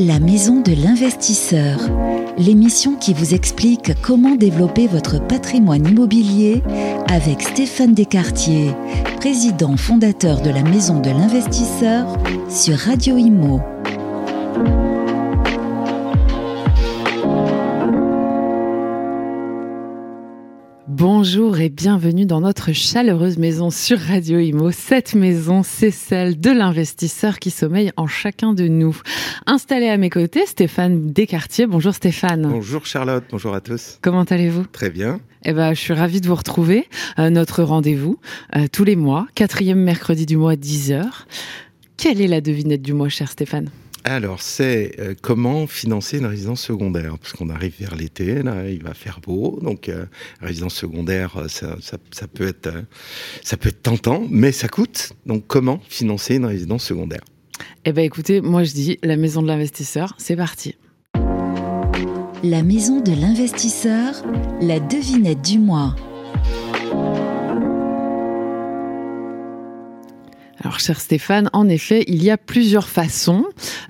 La maison de l'investisseur, l'émission qui vous explique comment développer votre patrimoine immobilier avec Stéphane Descartier, président fondateur de la maison de l'investisseur sur Radio Imo. Bonjour et bienvenue dans notre chaleureuse maison sur Radio Imo. Cette maison, c'est celle de l'investisseur qui sommeille en chacun de nous. Installé à mes côtés, Stéphane Descartier. Bonjour Stéphane. Bonjour Charlotte, bonjour à tous. Comment allez-vous? Très bien. Eh ben, je suis ravie de vous retrouver. Euh, notre rendez-vous, euh, tous les mois, quatrième mercredi du mois, 10h. Quelle est la devinette du mois, cher Stéphane? Alors, c'est euh, comment financer une résidence secondaire? Parce qu'on arrive vers l'été, là, il va faire beau, donc euh, résidence secondaire, euh, ça, ça, ça, peut être, ça peut être tentant, mais ça coûte. Donc, comment financer une résidence secondaire? Eh ben, écoutez, moi je dis la maison de l'investisseur, c'est parti. La maison de l'investisseur, la devinette du mois. Alors, cher Stéphane, en effet, il y a plusieurs façons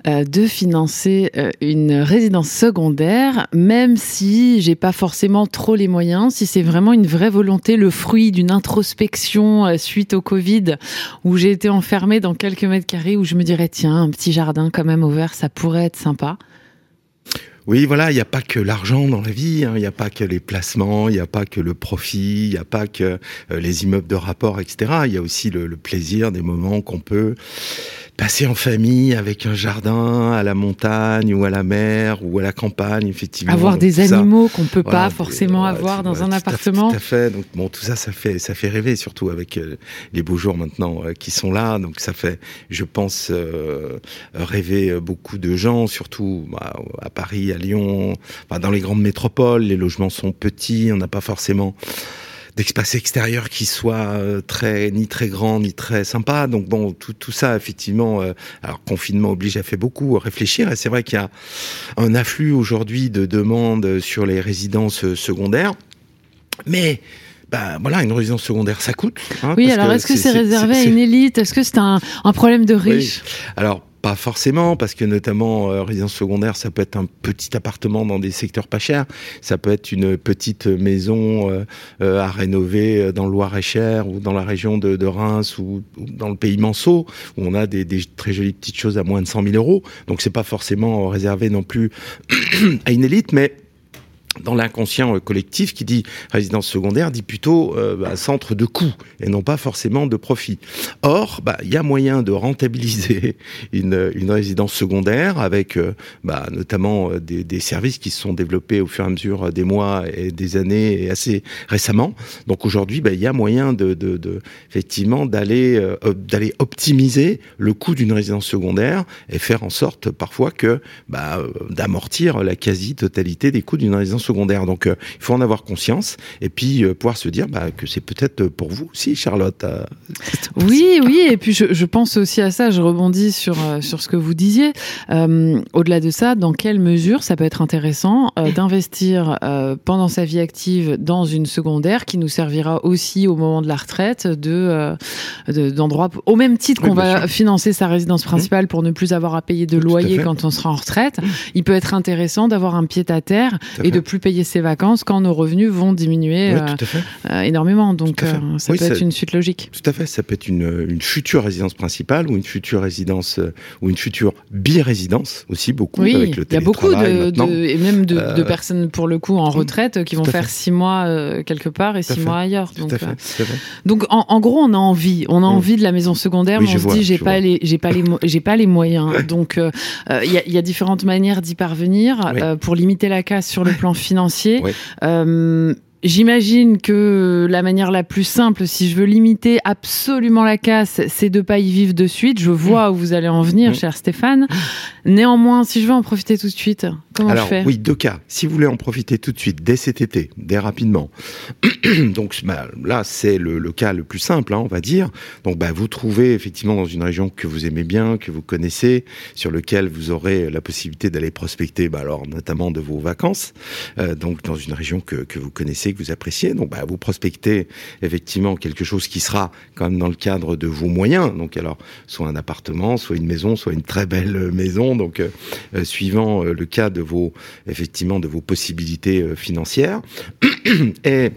euh, de financer euh, une résidence secondaire, même si j'ai pas forcément trop les moyens, si c'est vraiment une vraie volonté, le fruit d'une introspection euh, suite au Covid, où j'ai été enfermée dans quelques mètres carrés, où je me dirais, tiens, un petit jardin quand même ouvert, ça pourrait être sympa. Oui, voilà, il n'y a pas que l'argent dans la vie, hein. il n'y a pas que les placements, il n'y a pas que le profit, il n'y a pas que euh, les immeubles de rapport, etc. Il y a aussi le, le plaisir des moments qu'on peut passer en famille avec un jardin à la montagne ou à la mer ou à la campagne, effectivement. Avoir Donc, des animaux qu'on peut voilà, pas forcément euh, avoir dans un tout à fait, appartement. Tout à fait. Donc bon, tout ça, ça fait, ça fait rêver, surtout avec euh, les beaux jours maintenant euh, qui sont là. Donc ça fait, je pense, euh, rêver beaucoup de gens, surtout bah, à Paris, à Lyon, enfin, dans les grandes métropoles. Les logements sont petits, on n'a pas forcément d'espace extérieur qui soit euh, très ni très grand ni très sympa. Donc bon tout, tout ça effectivement euh, alors confinement oblige a fait beaucoup réfléchir. Et c'est vrai qu'il y a un afflux aujourd'hui de demandes sur les résidences euh, secondaires. Mais bah voilà une résidence secondaire ça coûte hein, Oui, parce alors est-ce que c'est réservé à une élite? Est-ce que c'est un, un problème de oui. riche Alors, pas forcément, parce que notamment, euh, résidence secondaire, ça peut être un petit appartement dans des secteurs pas chers. Ça peut être une petite maison euh, euh, à rénover dans le Loir-et-Cher ou dans la région de, Reims ou, dans le pays Manceau, où on a des, des très jolies petites choses à moins de 100 000 euros. Donc, c'est pas forcément réservé non plus à une élite, mais dans l'inconscient euh, collectif qui dit résidence secondaire dit plutôt euh, bah, centre de coût et non pas forcément de profit. Or, bah, il y a moyen de rentabiliser une, une résidence secondaire avec euh, bah, notamment des, des services qui se sont développés au fur et à mesure des mois et des années et assez récemment. Donc aujourd'hui, bah, il y a moyen de, de, de effectivement d'aller d'aller optimiser le coût d'une résidence secondaire et faire en sorte parfois que bah, d'amortir la quasi-totalité des coûts d'une résidence secondaire. Donc euh, il faut en avoir conscience et puis euh, pouvoir se dire bah, que c'est peut-être pour vous aussi, Charlotte. euh, Oui, oui, et puis je, je pense aussi à ça, je rebondis sur, euh, sur ce que vous disiez. Euh, Au-delà de ça, dans quelle mesure ça peut être intéressant euh, d'investir euh, pendant sa vie active dans une secondaire qui nous servira aussi au moment de la retraite de euh, de- d'endroits au même titre qu'on va sûr. financer sa résidence principale pour ne plus avoir à payer de Tout loyer quand on sera en retraite. Il peut être intéressant d'avoir un pied à terre et fait. de plus payer ses vacances quand nos revenus vont diminuer Oui, euh, tout à fait. euh, énormément. Donc euh, ça Oui, peut être une suite logique. Tout à fait, ça peut être une, une future résidence principale ou une future résidence ou une future bi-résidence aussi beaucoup Oui, avec le il y a beaucoup de, de- et même de, de personnes pour le coup en retraite qui vont faire fait. six mois quelque part et Tout six fait. mois ailleurs. Tout Donc, à fait, tout à fait. donc en, en gros, on a envie, on a Mm. envie de la maison secondaire, mais on se vois, dit j'ai pas les, j'ai pas les, j'ai pas les moyens. Donc il y, y a différentes manières d'y parvenir pour limiter la casse sur le plan financier. Oui. J'imagine que la manière la plus simple, si je veux limiter absolument la casse, c'est de pas y vivre de suite. Je vois où vous allez en venir, Mm. cher Stéphane. Néanmoins, si je veux en profiter tout de suite, comment Alors je fais? oui, deux cas. Si vous voulez en profiter tout de suite, dès cet été, dès rapidement. Donc bah, là, c'est le, le cas le plus simple, hein, on va dire. Donc bah, vous trouvez effectivement dans une région que vous aimez bien, que vous connaissez, sur lequel vous aurez la possibilité d'aller prospecter, bah, alors notamment de vos vacances. Euh, donc dans une région que, que vous connaissez que vous appréciez. Donc, bah, vous prospectez effectivement quelque chose qui sera quand même dans le cadre de vos moyens. Donc, alors, soit un appartement, soit une maison, soit une très belle maison. Donc, euh, euh, suivant le cas de vos, effectivement, de vos possibilités financières. Et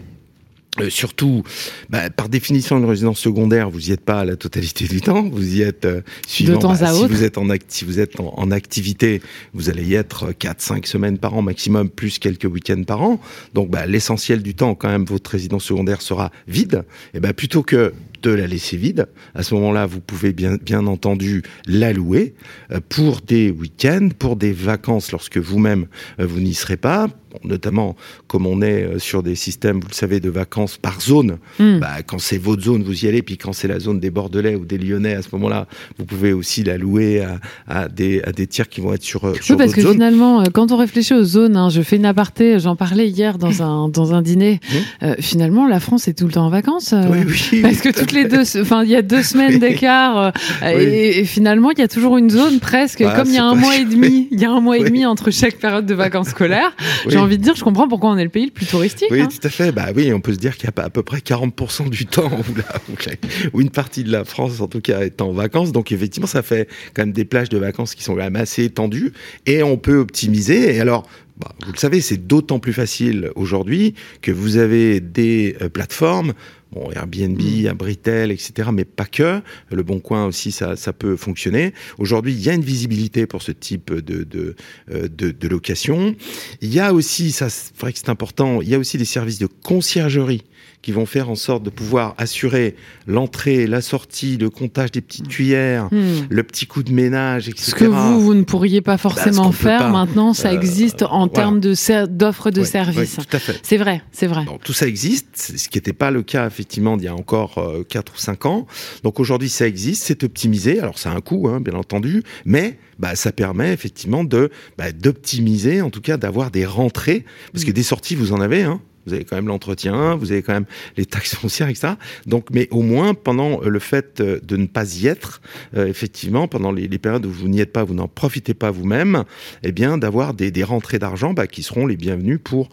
euh, surtout, bah, par définition, une résidence secondaire, vous y êtes pas à la totalité du temps. Vous y êtes euh, suivant. De temps bah, à si autre. vous êtes en si vous êtes en, activité, vous allez y être 4-5 semaines par an maximum, plus quelques week-ends par an. Donc, bah, l'essentiel du temps, quand même, votre résidence secondaire sera vide. Et ben, plutôt que de la laisser vide. À ce moment-là, vous pouvez bien, bien entendu la louer euh, pour des week-ends, pour des vacances lorsque vous-même euh, vous n'y serez pas. Notamment, comme on est euh, sur des systèmes, vous le savez, de vacances par zone. Mm. Bah, quand c'est votre zone, vous y allez. Puis quand c'est la zone des Bordelais ou des Lyonnais, à ce moment-là, vous pouvez aussi la louer à, à des, à des tirs qui vont être sur, sur Oui, parce que zone. finalement, quand on réfléchit aux zones, hein, je fais une aparté, j'en parlais hier dans un, dans un dîner. Mmh. Euh, finalement, la France est tout le temps en vacances. euh, Oui, oui, Parce que toutes les deux, enfin, il y a deux semaines d'écart, euh, Oui. et, et finalement, il y a toujours une zone presque, Bah, comme il y a un mois et demi, il y a un mois et demi entre chaque période de vacances scolaires. Oui. J'ai envie de dire, je comprends pourquoi on est le pays le plus touristique. Oui, hein. tout à fait. Bah oui, on peut se dire qu'il y a à peu près 40% du temps où, la- où la- où une partie de la France, en tout cas, est en vacances. Donc effectivement, ça fait quand même des plages de vacances qui sont quand même assez étendues et on peut optimiser. Et alors, bah, vous le savez, c'est d'autant plus facile aujourd'hui que vous avez des euh, plateformes. Bon, Airbnb, Mm. Abritel, etc., mais pas que. Le Bon Coin aussi, ça, ça peut fonctionner. Aujourd'hui, il y a une visibilité pour ce type de, de, euh, de, de location. Il y a aussi, ça, c'est vrai que c'est important, il y a aussi des services de conciergerie qui vont faire en sorte de pouvoir assurer l'entrée, la sortie, le comptage des petites cuillères, Hmm. le petit coup de ménage, etc. Ce que vous, vous ne pourriez pas forcément qu'on peut faire pas. maintenant, ça Euh, existe en voilà. termes de ser- d'offres de Ouais, services. ouais, tout à fait. C'est vrai, c'est vrai. Donc, tout ça existe, ce qui n'était pas le cas effectivement d'il y a encore euh, 4 ou 5 ans. Donc aujourd'hui ça existe, c'est optimisé. Alors ça a un coût, hein, bien entendu, mais bah, ça permet effectivement de bah, d'optimiser, en tout cas d'avoir des rentrées, parce que Mm. des sorties vous en avez. Hein. Vous avez quand même l'entretien, vous avez quand même les taxes foncières, etc. Donc, mais au moins pendant euh, le fait euh, de ne pas y être, euh, effectivement, pendant les, périodes où vous n'y êtes pas, vous n'en profitez pas vous-même, eh bien, d'avoir des, des rentrées d'argent bah, qui seront les bienvenues pour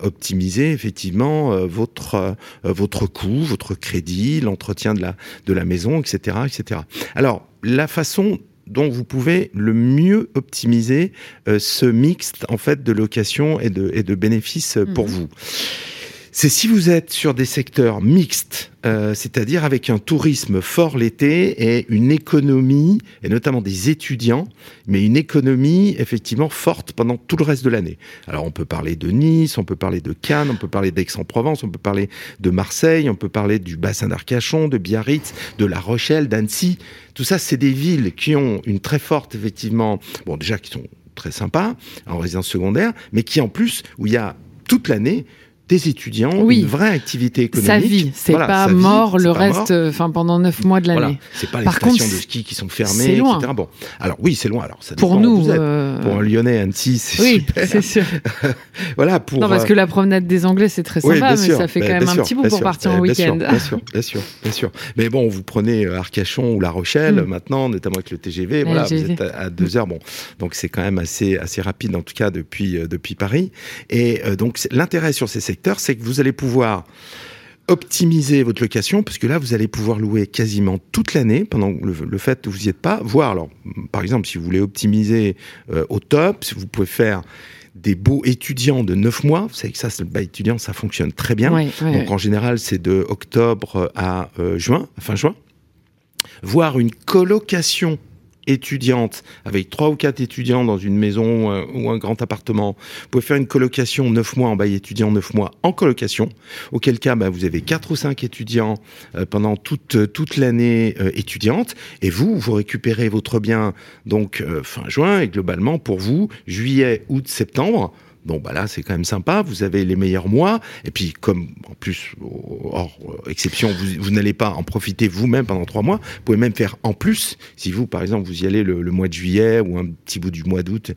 optimiser effectivement votre votre coût, votre crédit, l'entretien de la de la maison, etc., etc. Alors, la façon dont vous pouvez le mieux optimiser euh, ce mixte en fait de location et de, et de bénéfices euh, pour Mhm. vous. C'est si vous êtes sur des secteurs mixtes, euh, c'est-à-dire avec un tourisme fort l'été et une économie, et notamment des étudiants, mais une économie effectivement forte pendant tout le reste de l'année. Alors on peut parler de Nice, on peut parler de Cannes, on peut parler d'Aix-en-Provence, on peut parler de Marseille, on peut parler du bassin d'Arcachon, de Biarritz, de La Rochelle, d'Annecy. Tout ça, c'est des villes qui ont une très forte effectivement, bon déjà qui sont très sympas en résidence secondaire, mais qui en plus où il y a toute l'année des étudiants, Oui. une vraie activité économique. Sa vie, c'est Voilà, pas vie, mort le pas reste, enfin pendant neuf mois de l'année. Voilà, c'est pas les Par stations contre, de ski qui sont fermées, loin. etc. Bon, alors oui, c'est loin. Alors ça Pour nous, euh, pour un Lyonnais, Annecy, c'est oui, super. c'est sûr. Voilà, pour non, parce euh, que la promenade des Anglais, c'est très sympa, mais sûr. ça fait Bah, quand même un petit bout pour sûr. partir Bah, en week-end. Bien sûr, bien sûr, bien sûr. Mais bon, vous prenez euh, Arcachon ou La Rochelle Mm. maintenant, notamment avec le TGV. Voilà, vous êtes à, deux heures. Bon, donc c'est quand même assez assez rapide en tout cas depuis depuis Paris. Et donc l'intérêt sur ces c'est que vous allez pouvoir optimiser votre location parce que là vous allez pouvoir louer quasiment toute l'année pendant le, le fait que vous n'y êtes pas. Voire alors par exemple si vous voulez optimiser euh, au top si vous pouvez faire des beaux étudiants de 9 mois vous savez que ça c'est le bail étudiant ça fonctionne très bien. Donc en général, c'est de octobre à euh, juin, fin juin. Voir une colocation étudiante avec trois ou quatre étudiants dans une maison euh, ou un grand appartement. Vous pouvez faire une colocation neuf mois en bail étudiant, neuf mois en colocation. Auquel cas, bah, vous avez quatre ou cinq étudiants euh, pendant toute toute l'année euh, étudiante. Et vous, vous récupérez votre bien donc euh, fin juin et globalement pour vous juillet, août, septembre. Bon, bah là, c'est quand même sympa. Vous avez les meilleurs mois. Et puis, comme en plus, hors euh, exception, vous, n'allez pas en profiter vous-même pendant trois mois. Vous pouvez même faire en plus, si vous, par exemple, vous y allez le, mois de juillet ou un petit bout du mois d'août,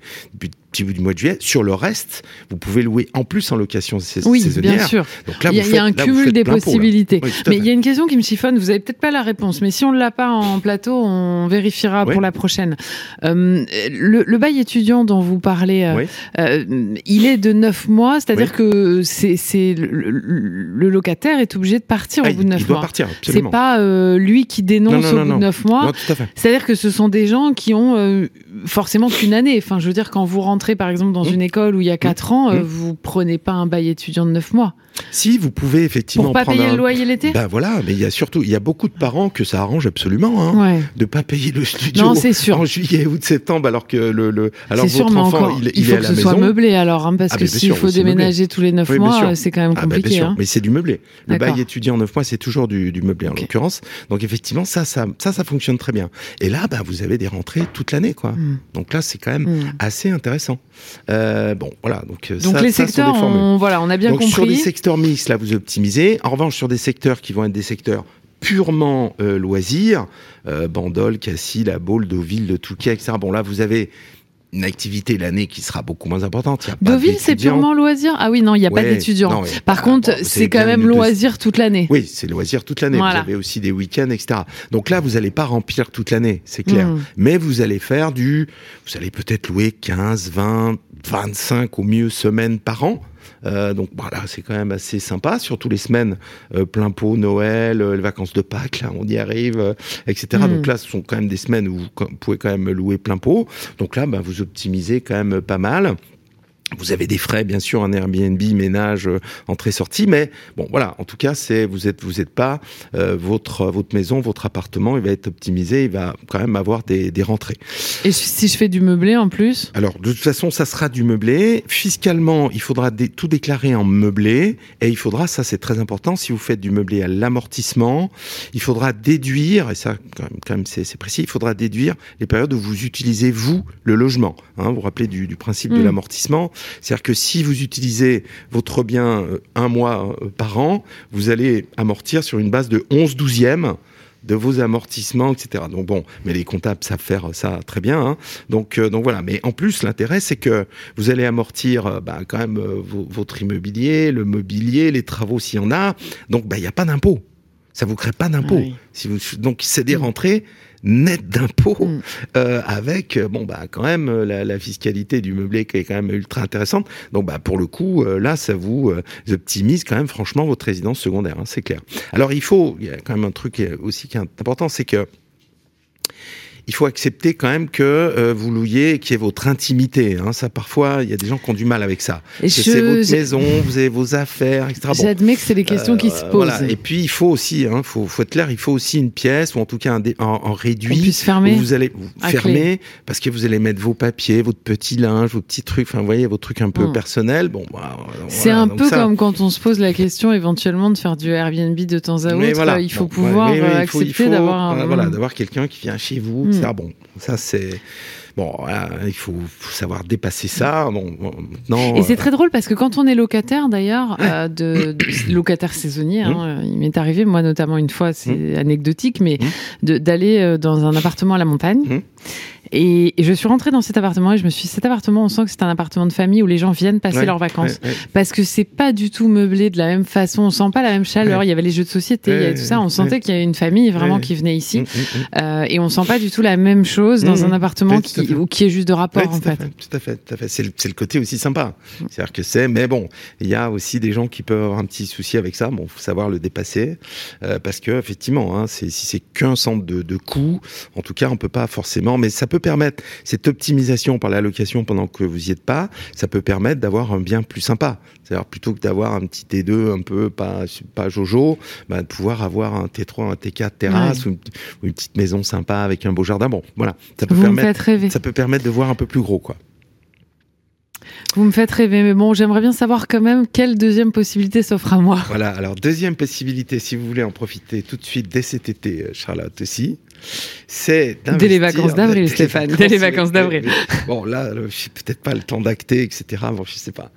bout du mois de juillet. Sur le reste, vous pouvez louer en plus en location saisonnière. Oui, bien sûr. Donc là, il y a, un cumul des possibilités. mais il y a une question qui me chiffonne. Vous avez peut-être pas la réponse, mais si on ne l'a pas en plateau, on vérifiera pour la prochaine. Euh, le, bail étudiant dont vous parlez, euh, euh, il est de 9 mois, c'est-à-dire que c'est le, locataire est obligé de partir au ah, bout de 9 mois. Il doit partir, absolument. C'est pas lui qui dénonce au bout de 9 mois. C'est-à-dire que ce sont des gens qui ont forcément qu'une année. Enfin, je veux dire, quand vous rentrez par exemple dans mmh. une école où il y a 4 mmh. ans, mmh. vous prenez pas un bail étudiant de 9 mois. Si, vous pouvez effectivement. Pour pas payer le loyer l'été Ben voilà, mais il y a surtout, il y a beaucoup de parents que ça arrange absolument, hein, de pas payer le studio non, sûr. en juillet ou de septembre, alors que le, le alors votre sûr, enfant, il, il, faut est à que la ce soit meublé alors, hein, parce ah, que s'il faut déménager tous les 9 mois, c'est quand même ah, compliqué. Hein. Mais c'est du meublé. Le bail étudiant en 9 mois, c'est toujours du, du meublé en l'occurrence. Donc effectivement, ça, ça, ça, ça fonctionne très bien. Et là, bah, vous avez des rentrées toute l'année, quoi. Hmm. Donc là, c'est quand même assez intéressant. Euh, bon, voilà. Donc, donc ça, les secteurs, on, voilà, on a bien compris. Sur des secteurs mixtes, là, vous optimisez. En revanche, sur des secteurs qui vont être des secteurs purement euh, loisirs, euh, Bandol, Cassis, La Baule, Deauville, Le Touquet, etc. Bon, là, vous avez une activité l'année qui sera beaucoup moins importante. Deauville, c'est purement loisir? Ah oui, non, il n'y a pas d'étudiants. Par contre, c'est quand même loisir toute l'année. Oui, c'est loisir toute l'année. Vous avez aussi des week-ends, etc. Donc là, vous n'allez pas remplir toute l'année, c'est clair. Hmm. Mais vous allez faire du... Vous allez peut-être louer 15, 20, 25 au mieux semaines par an. Euh, donc voilà, c'est quand même assez sympa, surtout les semaines euh, plein pot, Noël, euh, les vacances de Pâques, là on y arrive, etc. Donc là, ce sont quand même des semaines où vous pouvez quand même louer plein pot. Donc là, bah, vous optimisez quand même pas mal. Vous avez des frais, bien sûr, un Airbnb, ménage, euh, entrée-sortie, mais bon, voilà. En tout cas, c'est vous êtes vous êtes pas euh, votre votre maison, votre appartement, il va être optimisé, il va quand même avoir des, des rentrées. Et si je fais du meublé en plus? Alors, de toute façon, ça sera du meublé. Fiscalement, il faudra tout déclarer en meublé, et il faudra, ça c'est très important, si vous faites du meublé à l'amortissement, il faudra déduire, et ça quand même, c'est précis, il faudra déduire les périodes où vous utilisez vous le logement. Hein, vous vous rappelez du, du principe de hmm. l'amortissement c'est-à-dire que si vous utilisez votre bien euh, un mois euh, par an, vous allez amortir sur une base de 11 douzièmes de vos amortissements, etc. Donc bon, mais les comptables savent faire ça très bien. Hein. Donc euh, donc voilà. Mais en plus, l'intérêt c'est que vous allez amortir bah, quand même votre immobilier, le mobilier, les travaux s'il y en a. Donc bah il n'y a pas d'impôt. Ça vous crée pas d'impôt. Si vous donc c'est des rentrées net d'impôts mm. euh, avec euh, bon bah quand même euh, la, la, fiscalité du meublé qui est quand même ultra intéressante. Donc bah pour le coup là ça vous optimise quand même franchement votre résidence secondaire, hein, c'est clair. Alors il faut il y a quand même un truc aussi qui est important, c'est que il faut accepter quand même que euh, vous louiez, qu'il y ait votre intimité. Hein. Ça, parfois, il y a des gens qui ont du mal avec ça. C'est votre maison, vous avez vos affaires, etc. J'admets que c'est les questions qui se euh, posent. Voilà. Et puis, il faut aussi, hein, faut, faut être clair, il faut aussi une pièce, ou en tout cas un, en, réduit. puisse fermer. Où vous allez vous fermer, parce que vous allez mettre vos papiers, votre petit linge, vos petits trucs, enfin, vous voyez, vos trucs un peu hmm. personnels. Bon, bah, C'est un peu comme quand on se pose la question éventuellement de faire du Airbnb de temps à autre. il faut pouvoir accepter d'avoir Voilà, d'avoir quelqu'un qui vient chez vous, hmm. Bon, ça c'est bon, il faut, savoir dépasser ça. Bon, maintenant, et c'est très drôle parce que quand on est locataire, d'ailleurs, euh, de, locataire saisonnier, hein, mmh. il m'est arrivé, moi notamment une fois, c'est mmh. anecdotique, mais d'aller euh, dans un appartement à la montagne. Et, je suis rentrée dans cet appartement et je me suis dit, cet appartement, on sent que c'est un appartement de famille où les gens viennent passer leurs vacances. Parce que c'est pas du tout meublé de la même façon, on sent pas la même chaleur. Il y avait les jeux de société, il y avait tout ça. On sentait qu'il y avait une famille vraiment qui venait ici. Mm, mm, mm. Euh, et on sent pas du tout la même chose dans un appartement qui, qui est juste de rapport, en fait. Tout à fait, tout à fait. C'est le, le, côté aussi sympa. C'est-à-dire que c'est, mais bon, il y a aussi des gens qui peuvent avoir un petit souci avec ça. Bon, faut savoir le dépasser. Euh, parce que, effectivement, hein, si c'est qu'un centre de, de coût, en tout cas, on peut pas forcément, mais ça peut permettre, cette optimisation par la location pendant que vous y êtes pas, ça peut permettre d'avoir un bien plus sympa. C'est-à-dire plutôt que d'avoir un petit T2 un peu pas pas jojo, bah, de pouvoir avoir un T3, un T4 terrasse ou, une, petite maison sympa avec un beau jardin. Bon, voilà, ça peut permettre ça peut permettre de voir un peu plus gros quoi. Vous me faites rêver, mais bon, j'aimerais bien savoir quand même quelle deuxième possibilité s'offre à moi. Voilà, alors deuxième possibilité, si vous voulez en profiter tout de suite dès cet été, euh, Charlotte aussi, c'est Dès les vacances d'avril, Stéphane. Dès les vacances d'avril. Bon, là, je peut-être pas le temps d'acter, etc. Bon, je sais pas.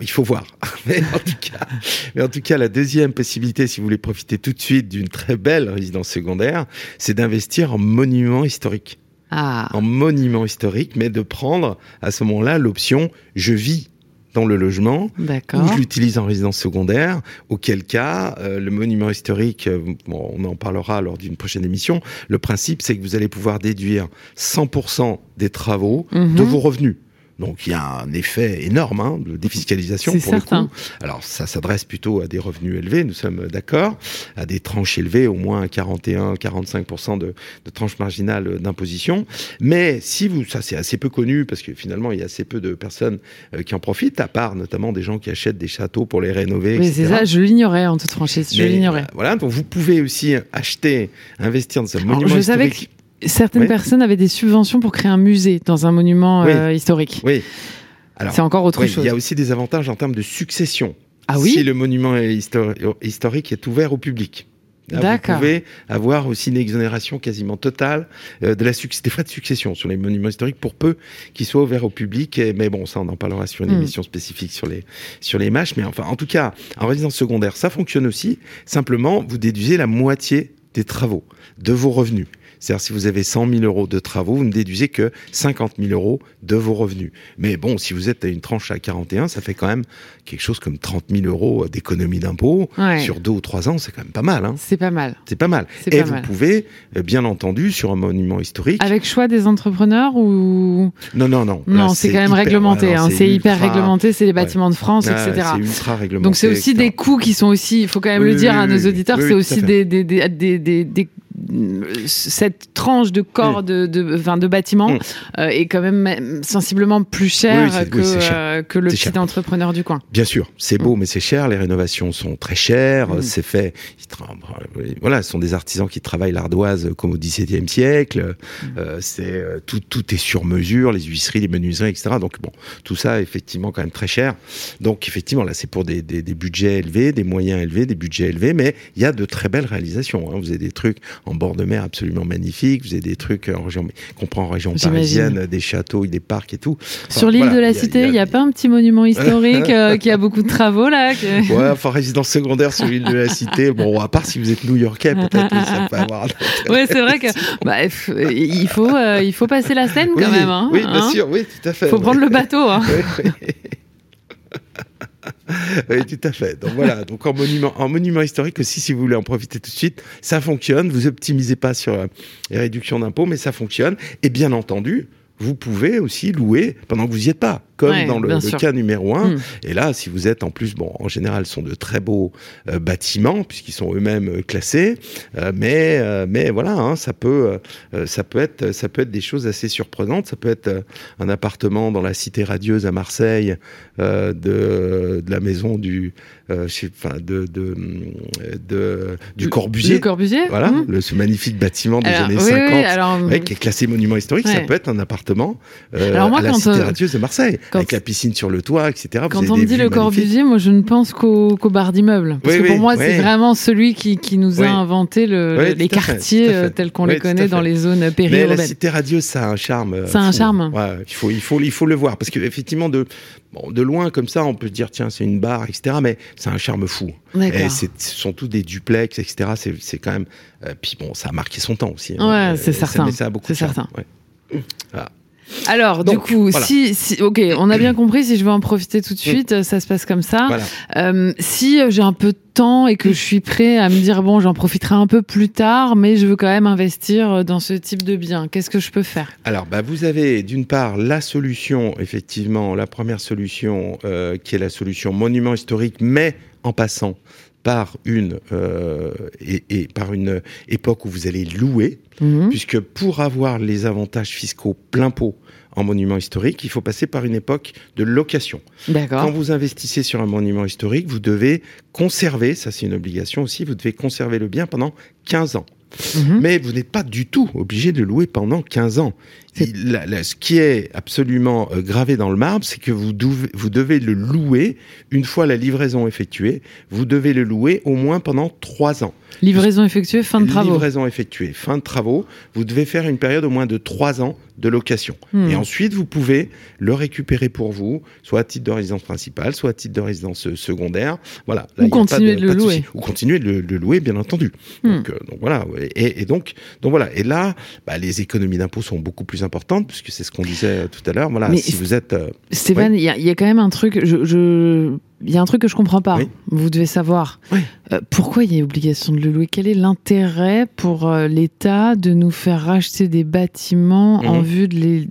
il faut voir. Mais en tout cas, mais en tout cas, la deuxième possibilité, si vous voulez profiter tout de suite d'une très belle résidence secondaire, c'est d'investir en monument historique. Ah. en monument historique, mais de prendre à ce moment-là l'option je vis dans le logement ou je l'utilise en résidence secondaire, auquel cas euh, le monument historique, euh, bon, on en parlera lors d'une prochaine émission, le principe c'est que vous allez pouvoir déduire 100% des travaux Mhm. de vos revenus. Donc il y a un effet énorme hein, de défiscalisation C'est pour certain. le coup. Alors ça s'adresse plutôt à des revenus élevés, nous sommes d'accord, à des tranches élevées, au moins 41-45% de, de tranches marginales d'imposition. Mais si vous, ça c'est assez peu connu parce que finalement il y a assez peu de personnes euh, qui en profitent, à part notamment des gens qui achètent des châteaux pour les rénover. Etc. c'est ça, je l'ignorais en toute franchise. Je Mais, l'ignorais. euh, Voilà, donc vous pouvez aussi acheter, investir dans un monument je savais historique. Certaines Oui. personnes avaient des subventions pour créer un musée dans un monument Oui. euh, historique. Oui. C'est encore autre oui, chose. il y a aussi des avantages en termes de succession. Ah oui Si le monument est histori- historique est ouvert au public. Là, vous pouvez avoir aussi une exonération quasiment totale euh, de la des frais de succession sur les monuments historiques pour peu qu'ils soient ouverts au public. Et- mais bon, ça, on en parlera sur une Hmm. émission spécifique sur les, sur les mâches. Mais enfin, en tout cas, en résidence secondaire, ça fonctionne aussi. Simplement, vous déduisez la moitié des travaux de vos revenus. C'est-à-dire, si vous avez 100 000 euros de travaux, vous ne déduisez que 50 000 euros de vos revenus. Mais bon, si vous êtes à une tranche à 41, ça fait quand même quelque chose comme 30 000 euros d'économie d'impôt. Ouais. Sur deux ou trois ans, c'est quand même pas mal. Hein. C'est pas mal. C'est pas mal. Et pas vous mal. pouvez, euh, bien entendu, sur un monument historique. Avec choix des entrepreneurs ou Non, non, non. non, c'est quand même hyper- réglementé. hein, c'est hyper réglementé. C'est les bâtiments de France, Ah, etc. C'est ultra réglementé. Donc c'est aussi etc. des coûts qui sont aussi, il faut quand même Oui, le dire oui, à nos auditeurs, Oui, c'est aussi des, des, des- des- cette tranche de corps de, de, enfin, de bâtiment Mm. euh, est quand même sensiblement plus Oui, que, oui, cher. euh, que le petit cher. entrepreneur du coin. Bien sûr, c'est beau, mais c'est cher. Les rénovations sont très chères. Mm. C'est fait. Voilà, ce sont des artisans qui travaillent l'ardoise comme au XVIIe siècle. Mm. Euh, c'est tout, tout est sur mesure, les huisseries, les menuiseries, etc. Donc bon, tout ça effectivement quand même très cher. Donc effectivement là, c'est pour des, des, des budgets élevés, des moyens élevés, des budgets élevés, mais il y a de très belles réalisations. hein. Vous avez des trucs en bord de mer absolument magnifiques. Vous avez des trucs en région, qu'on prend en région parisienne, des châteaux, des parcs et tout. Enfin, Sur l'île voilà, de la il y a- Cité, il a- il n'y a, pas un petit monument historique euh, qui a beaucoup de travaux là que- Ouais, enfin résidence secondaire sur l'île de la Cité. Bon, à part si vous êtes New-Yorkais, peut-être oui, ça peut avoir. Ouais, c'est vrai que bah, il faut il il faut passer la Seine quand même. Hein, oui, bien hein. sûr, oui, tout à fait. Faut prendre le bateau. Hein. Oui. Oui, tout à fait. Donc voilà, donc en monument, en monument historique aussi, si vous voulez en profiter tout de suite, ça fonctionne. Vous optimisez pas sur euh, les réductions d'impôts, mais ça fonctionne. Et bien entendu, vous pouvez aussi louer pendant que vous y êtes pas, comme Ouais, dans le, cas numéro un. Mm. Et là, si vous êtes en plus, bon, en général, ce sont de très beaux euh, bâtiments puisqu'ils sont eux-mêmes euh, classés, Euh, mais euh, mais voilà, hein, ça peut ça peut être ça peut être des choses assez surprenantes. Ça peut être un appartement dans la cité radieuse à Marseille de, de la maison du je sais- enfin de de, de du Corbusier. Le Corbusier. Voilà, le, ce magnifique bâtiment des Alors, années oui, 50. oui, alors, ouais, qui est classé monument historique, ça peut être un appartement euh, Alors moi, à la quand, cité euh, radieuse de Marseille, avec la piscine sur le toit, etc. Quand on me dit le. Corbusier, moi je ne pense qu'au qu'au bar d'immeuble. Parce Oui, que pour oui, moi, oui. c'est vraiment celui qui, qui nous a inventé le, les quartiers fait. euh, tels qu'on les connaît dans les zones Mais la périurbaines. cité radieuse, ça a un charme. Ça a un charme. Ouais, il faut, il faut, il faut le voir parce qu'effectivement, de, bon, de loin comme ça, on peut se dire tiens, c'est une barre, etc. Mais c'est un charme fou. Et ce sont tous des duplex, etc. C'est, quand même. euh, puis bon, ça a marqué son temps aussi. hein. Ouais, Euh, c'est certain. ça a beaucoup de certain. ouais. Alors, du coup, voilà. si, si, ok, on a bien compris. Si je veux en profiter tout de suite, euh, ça se passe comme ça. Voilà. Euh, si j'ai un peu de temps et que je suis prêt à me dire bon, j'en profiterai un peu plus tard, mais je veux quand même investir dans ce type de bien, qu'est-ce que je peux faire? Alors, bah, vous avez d'une part la solution, effectivement, la première solution euh, qui est la solution monument historique, mais en passant par une euh, et, et par une époque où vous allez louer, Mhm. puisque pour avoir les avantages fiscaux plein pot en monument historique, il faut passer par une époque de location. Quand vous investissez sur un monument historique, vous devez conserver, ça c'est une obligation aussi, vous devez conserver le bien pendant 15 ans. Mhm. Mais vous n'êtes pas du tout obligé de le louer pendant 15 ans. Il- ce qui est absolument euh, gravé dans le marbre, c'est que vous devez, vous devez le louer une fois la livraison effectuée. Vous devez le louer au moins pendant 3 ans. Livraison effectuée, fin de travaux. Livraison effectuée, fin de travaux. Vous devez faire une période au moins de 3 ans de location. Hmm. Et ensuite, vous pouvez le récupérer pour vous, soit à titre de résidence principale, soit à titre de résidence euh, secondaire. Voilà. Ou continuer de le louer. Ou continuer de le, de le louer, bien entendu. Hmm. Donc, euh, donc voilà. Et, et donc, donc voilà. Et là, bah, les économies d'impôts sont beaucoup plus importantes, puisque c'est ce qu'on disait euh, tout à l'heure. Voilà. Mais si vous êtes, euh, Stéphane, il y, a, il y a quand même un truc, je, je- il y a un truc que je comprends pas. Oui. Vous devez savoir. Oui. Euh, pourquoi il y a obligation de le louer? Quel est l'intérêt pour euh, l'État de nous faire racheter des bâtiments en Mhm. vue de les.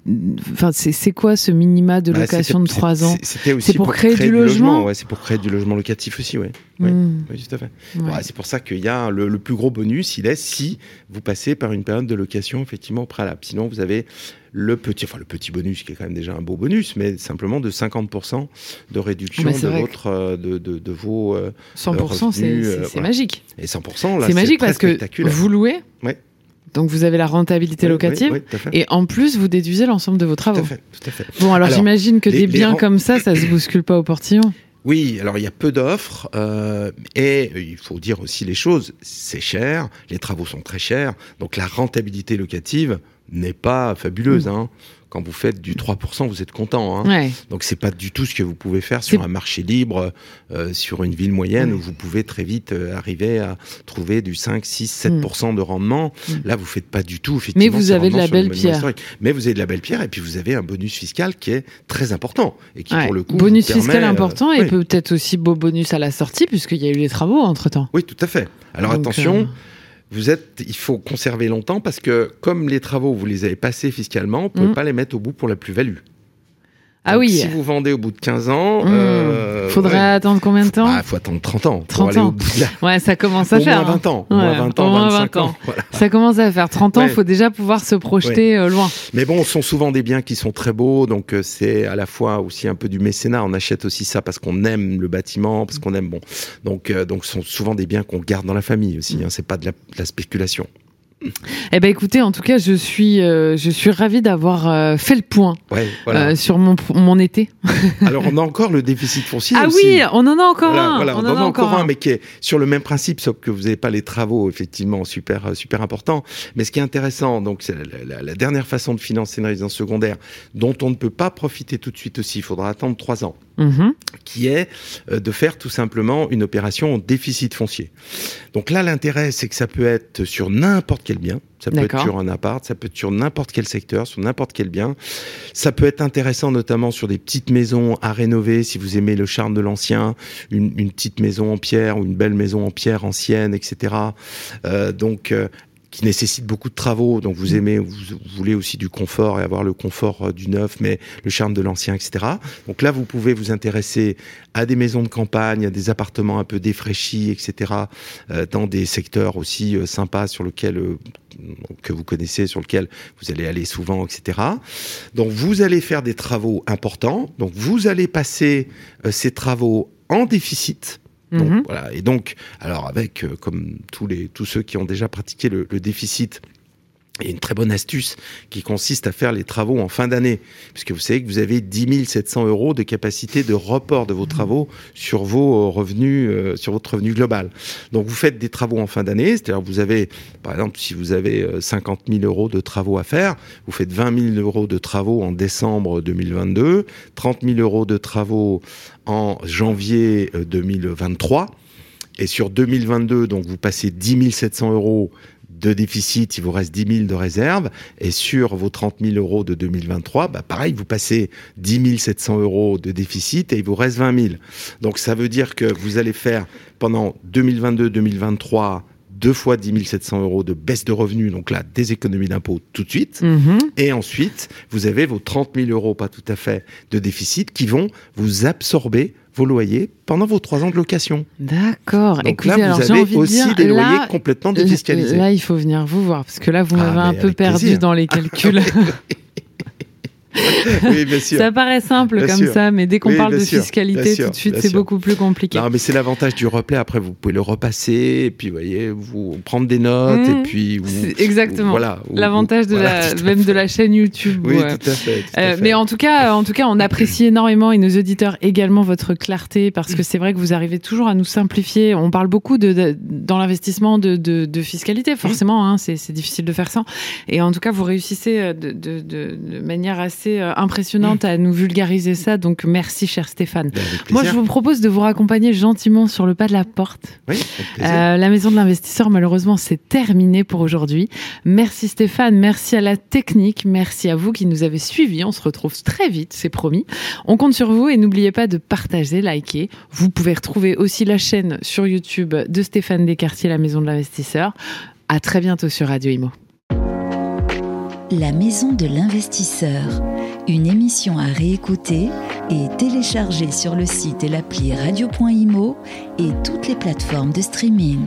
Enfin, c'est quoi ce minima de bah, location de c'était- 3 ans? c'est- C'était aussi C'est pour créer du logement? Ouais, c'est pour créer du logement locatif aussi, ouais. Oui. Hmm, Oui, tout à fait. ouais. C'est pour ça qu'il y a le, le plus gros bonus, il est si vous passez par une période de location effectivement au préalable. Sinon, vous avez le petit, enfin le petit bonus qui est quand même déjà un beau bonus, mais simplement de 50% de réduction de votre, euh, de, de, de vos euh, 100%, c'est c'est- euh, voilà. magique. et 100%. là, C'est magique parce que vous louez, Ouais. donc vous avez la rentabilité locative, oui, oui, et en plus vous déduisez l'ensemble de vos Tout travaux. à fait, tout à fait. Bon, alors, Alors, j'imagine que les- des biens comme ça, ça se bouscule pas au portillon. Oui, alors il y a peu d'offres euh, et il faut dire aussi les choses. C'est cher, les travaux sont très chers, donc la rentabilité locative n'est pas fabuleuse. Hein. Quand vous faites du 3%, vous êtes content. Hein. Ouais. Donc c'est pas du tout ce que vous pouvez faire sur un marché libre, euh, sur une ville moyenne où vous pouvez très vite euh, arriver à trouver du 5, 6, 7% de rendement. Mm. Là, vous faites pas du tout. Effectivement, Mais vous avez de la belle pierre. Mais vous avez de la belle pierre et puis vous avez un bonus fiscal qui est très important et qui Ouais. pour le coup bonus permet, fiscal euh, important et oui. peut-être aussi beau bonus à la sortie puisqu'il y a eu les travaux entre temps. Oui, tout à fait. Alors attention, vous êtes, il faut conserver longtemps parce que comme les travaux, vous les avez passés fiscalement, vous pouvez Mm. pas les mettre au bout pour la plus-value. Ah Donc, oui. Si vous vendez au bout de 15 ans, Mmh. euh, ouais, attendre combien de temps bah, faut attendre 30 ans 30 pour aller ans. au bout de la... Ouais, ça commence à au faire. moins hein. 20 ans, au moins 20 au ans, moins 25 20 ans. ans. Voilà. Ça commence à faire 30 ans, il Ouais. faut déjà pouvoir se projeter euh, loin. Mais bon, ce sont souvent des biens qui sont très beaux, donc euh, c'est à la fois aussi un peu du mécénat. On achète aussi ça parce qu'on aime le bâtiment, parce qu'on aime bon. Donc, euh, donc, ce sont souvent des biens qu'on garde dans la famille aussi. Hein, c'est pas de la, de la spéculation. Eh ben écoutez, en tout cas, je suis, euh, je suis ravie d'avoir euh, fait le point Ouais, voilà. euh, sur mon, mon été. Alors, on a encore le déficit foncier. Ah aussi. oui, on en a encore Voilà, un. voilà, on on, en a encore un, mais qui est sur le même principe, sauf que vous n'avez pas les travaux, effectivement, super, euh, super importants. Mais ce qui est intéressant, donc, c'est la, la- la dernière façon de financer une résidence secondaire, dont on ne peut pas profiter tout de suite aussi, il faudra attendre trois ans, Mhm. qui est euh, de faire tout simplement une opération en déficit foncier. Donc là, l'intérêt, c'est que ça peut être sur n'importe quel bien. Ça peut être sur un appart, ça peut être sur n'importe quel secteur, sur n'importe quel bien. Ça peut être intéressant notamment sur des petites maisons à rénover, si vous aimez le charme de l'ancien, une, une petite maison en pierre ou une belle maison en pierre ancienne, etc. Euh, donc, euh, qui nécessite beaucoup de travaux. Donc, vous aimez, vous, vous voulez aussi du confort et avoir le confort euh, du neuf, mais le charme de l'ancien, etc. Donc là, vous pouvez vous intéresser à des maisons de campagne, à des appartements un peu défraîchis, etc. euh, dans des secteurs aussi euh, sympas sur lesquels euh, que vous connaissez, sur lequel vous allez aller souvent, etc. Donc vous allez faire des travaux importants. Donc vous allez passer ces travaux en déficit. Donc, Mhm. voilà. Et donc, alors avec euh, comme tous les tous ceux qui ont déjà pratiqué le, le déficit. Il y a une très bonne astuce qui consiste à faire les travaux en fin d'année, puisque vous savez que vous avez 10 700 euros de capacité de report de vos travaux sur vos euh, revenus, euh, sur votre revenu global. Donc vous faites des travaux en fin d'année, c'est-à-dire vous avez, par exemple, si vous avez euh, 50 000 euros de travaux à faire, vous faites 20 000 euros de travaux en décembre 2022, 30 000 euros de travaux en janvier euh, 2023. Et sur 2022, donc vous passez 10 700 euros de déficit, il vous reste 10 000 de réserve. Et sur vos 30 000 euros de 2023, bah pareil, vous passez 10 700 euros de déficit et il vous reste 20 000. Donc ça veut dire que vous allez faire pendant 2022-2023 deux fois 10 700 euros de baisse de revenus, donc là, des économies d'impôts tout de suite. Mhm. Et ensuite, vous avez vos 30 000 euros, pas tout à fait, de déficit qui vont vous absorber vos loyers pendant vos trois ans de location. D'accord. Donc Écoutez, là, vous avez envie de aussi dire, des loyers là, complètement Là, défiscalisés. là, il faut venir vous voir parce que là, vous Ah, m'avez un peu perdu plaisir. dans les calculs. oui, bien sûr. Ça paraît simple Bien comme sûr. ça, mais dès qu'on Oui, parle de sûr, fiscalité, bien tout de suite, c'est beaucoup plus compliqué. Non, mais c'est l'avantage du replay. Après, vous pouvez le repasser et puis, vous voyez, vous prendre des notes Mmh. et puis. vous- exactement. Voilà. vous- L'avantage de voilà, la, tout à même de la chaîne YouTube. Oui, ouais. tout à fait. tout à Euh, fait. mais en tout cas, en tout cas, on apprécie énormément et nos auditeurs également votre clarté parce que c'est vrai que vous arrivez toujours à nous simplifier. On parle beaucoup de, de- dans l'investissement de, de, de fiscalité, forcément, hein, c'est difficile de faire ça. Et en tout cas, vous réussissez euh, de manière assez euh, impressionnante à nous vulgariser ça. Donc, merci, cher Stéphane. Ben, Moi, je vous propose de vous raccompagner gentiment sur le pas de la porte. Oui. Euh, la maison de l'investisseur, malheureusement, c'est terminé pour aujourd'hui. Merci Stéphane, merci à la technique, merci à vous qui nous avez suivis. On se retrouve très vite, c'est promis. On compte sur vous et n'oubliez pas de partager, liker. Vous pouvez retrouver aussi la chaîne sur YouTube de Stéphane Descartier, la maison de l'investisseur. À très bientôt sur Radio Imo. La maison de l'investisseur, une émission à réécouter et télécharger sur le site et l'appli radio.imo et toutes les plateformes de streaming.